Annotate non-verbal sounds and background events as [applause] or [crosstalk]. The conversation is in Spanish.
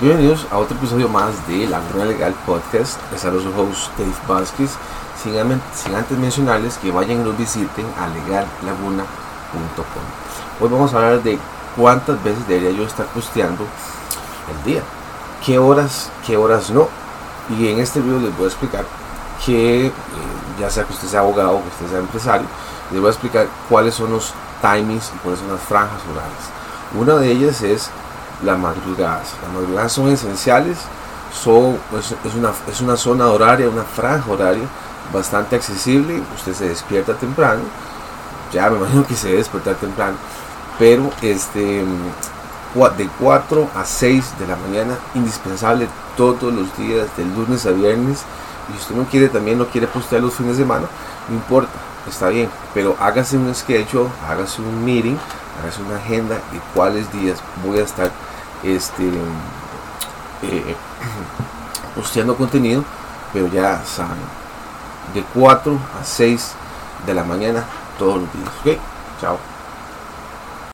Bienvenidos a otro episodio más de Laguna Legal Podcast. Es a los host Dave Vázquez. Sin, sin, antes mencionarles que vayan y nos visiten a legallaguna.com. Hoy vamos a hablar de cuántas veces debería yo estar posteando el día. Qué horas, qué horas no. Y en este video les voy a explicar que, eh, ya sea que usted sea abogado o que usted sea empresario, les voy a explicar cuáles son los timings y cuáles son las franjas horarias. Una de ellas es las madrugadas. Las madrugadas son esenciales, son, es, una, es una zona horaria, una franja horaria bastante accesible. Usted se despierta temprano, ya me [laughs] imagino que se debe despertar temprano, pero este, de 4 a 6 de la mañana, indispensable todos los días, del lunes a viernes. Y usted no quiere, también no quiere postear los fines de semana, no importa, está bien, pero hágase un schedule, hágase un meeting, hágase una agenda de cuáles días voy a estar este, eh, [clears throat] posteando contenido, pero ya saben, de 4 a 6 de la mañana todos los días. Ok, chao.